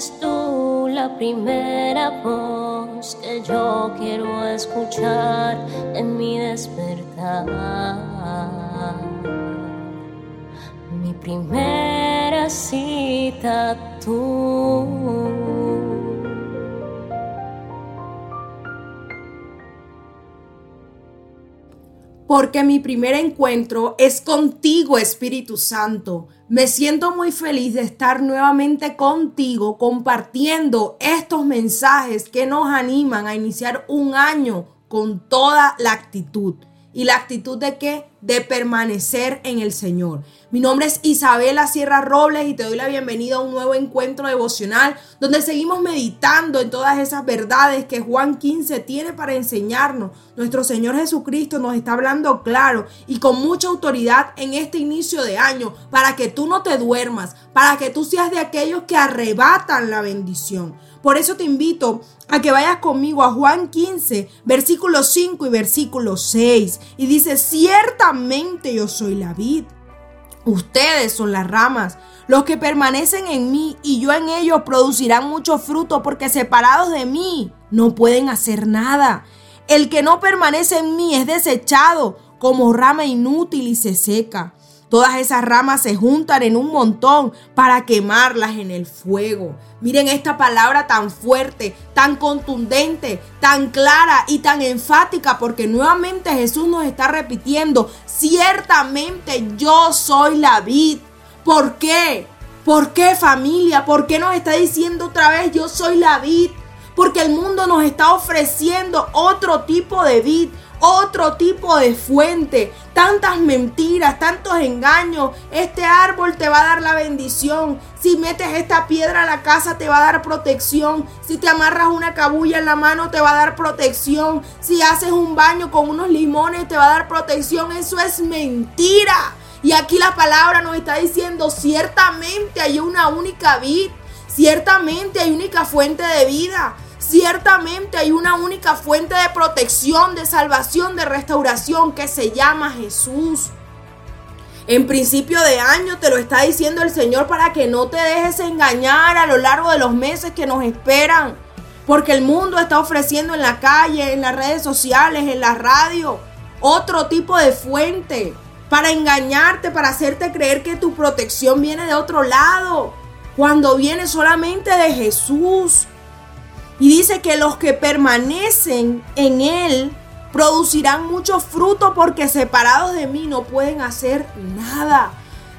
Eres tú la primera voz que yo quiero escuchar en mi despertar. Mi primera cita tú. Porque mi primer encuentro es contigo, Espíritu Santo. Me siento muy feliz de estar nuevamente contigo compartiendo estos mensajes que nos animan a iniciar un año con toda la actitud. ¿Y la actitud de qué? De permanecer en el Señor. Mi nombre es Isabela Sierra Robles y te doy la bienvenida a un nuevo encuentro devocional donde seguimos meditando en todas esas verdades que Juan 15 tiene para enseñarnos. Nuestro Señor Jesucristo nos está hablando claro y con mucha autoridad en este inicio de año para que tú no te duermas, para que tú seas de aquellos que arrebatan la bendición. Por eso te invito a que vayas conmigo a Juan 15, versículo 5 y versículo 6. Y dice, yo soy la vid Ustedes son las ramas. Los que permanecen en mí y yo en ellos producirán mucho fruto porque separados de mí no pueden hacer nada. El que no permanece en mí es desechado como rama inútil y se seca. Todas esas ramas se juntan en un montón para quemarlas en el fuego. Miren esta palabra tan fuerte, tan contundente, tan clara y tan enfática, porque nuevamente Jesús nos está repitiendo, ciertamente yo soy la vid. ¿Por qué? ¿Por qué familia? ¿Por qué nos está diciendo otra vez yo soy la vid? Porque el mundo nos está ofreciendo otro tipo de vid, otro tipo de fuente, tantas mentiras, tantos engaños. Este árbol te va a dar la bendición. Si metes esta piedra a la casa te va a dar protección. Si te amarras una cabulla en la mano te va a dar protección. Si haces un baño con unos limones te va a dar protección. Eso es mentira. Y aquí la palabra nos está diciendo, ciertamente hay una única vid, ciertamente hay única fuente de vida. Ciertamente hay una única fuente de protección, de salvación, de restauración que se llama Jesús. En principio de año te lo está diciendo el Señor para que no te dejes engañar a lo largo de los meses que nos esperan. Porque el mundo está ofreciendo en la calle, en las redes sociales, en la radio, otro tipo de fuente para engañarte, para hacerte creer que tu protección viene de otro lado, cuando viene solamente de Jesús. Y dice que los que permanecen en Él producirán mucho fruto porque separados de mí no pueden hacer nada.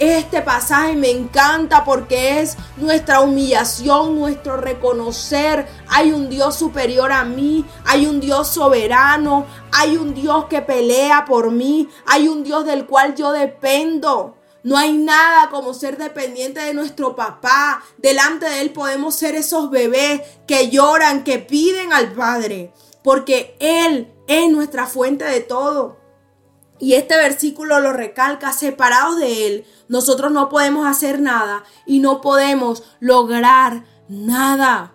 Este pasaje me encanta porque es nuestra humillación, nuestro reconocer. Hay un Dios superior a mí, hay un Dios soberano, hay un Dios que pelea por mí, hay un Dios del cual yo dependo. No hay nada como ser dependiente de nuestro papá. Delante de Él podemos ser esos bebés que lloran, que piden al Padre, porque Él es nuestra fuente de todo. Y este versículo lo recalca, separados de Él, nosotros no podemos hacer nada y no podemos lograr nada.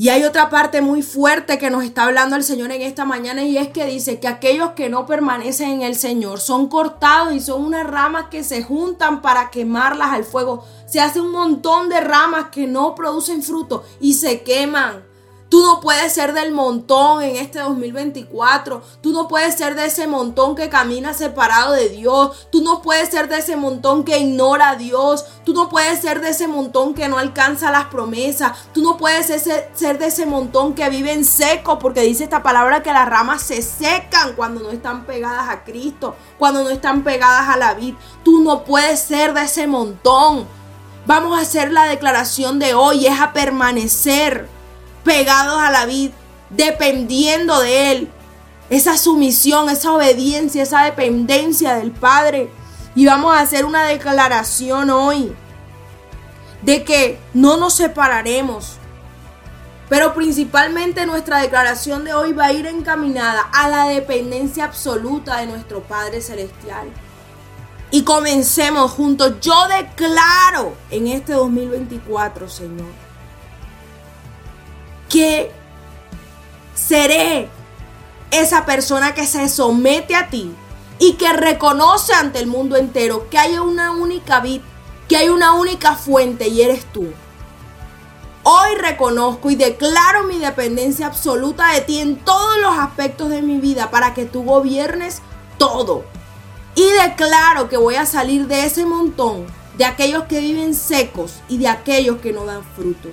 Y hay otra parte muy fuerte que nos está hablando el Señor en esta mañana y es que dice que aquellos que no permanecen en el Señor son cortados y son unas ramas que se juntan para quemarlas al fuego. Se hace un montón de ramas que no producen fruto y se queman. Tú no puedes ser del montón en este 2024. Tú no puedes ser de ese montón que camina separado de Dios. Tú no puedes ser de ese montón que ignora a Dios. Tú no puedes ser de ese montón que no alcanza las promesas. Tú no puedes ser de ese montón que vive en seco porque dice esta palabra que las ramas se secan cuando no están pegadas a Cristo, cuando no están pegadas a la vid. Tú no puedes ser de ese montón. Vamos a hacer la declaración de hoy, es a permanecer pegados a la vid, dependiendo de Él. Esa sumisión, esa obediencia, esa dependencia del Padre. Y vamos a hacer una declaración hoy de que no nos separaremos. Pero principalmente nuestra declaración de hoy va a ir encaminada a la dependencia absoluta de nuestro Padre Celestial. Y comencemos juntos. Yo declaro en este 2024, Señor que seré esa persona que se somete a ti y que reconoce ante el mundo entero que hay una única vid, que hay una única fuente y eres tú. Hoy reconozco y declaro mi dependencia absoluta de ti en todos los aspectos de mi vida para que tú gobiernes todo. Y declaro que voy a salir de ese montón de aquellos que viven secos y de aquellos que no dan frutos.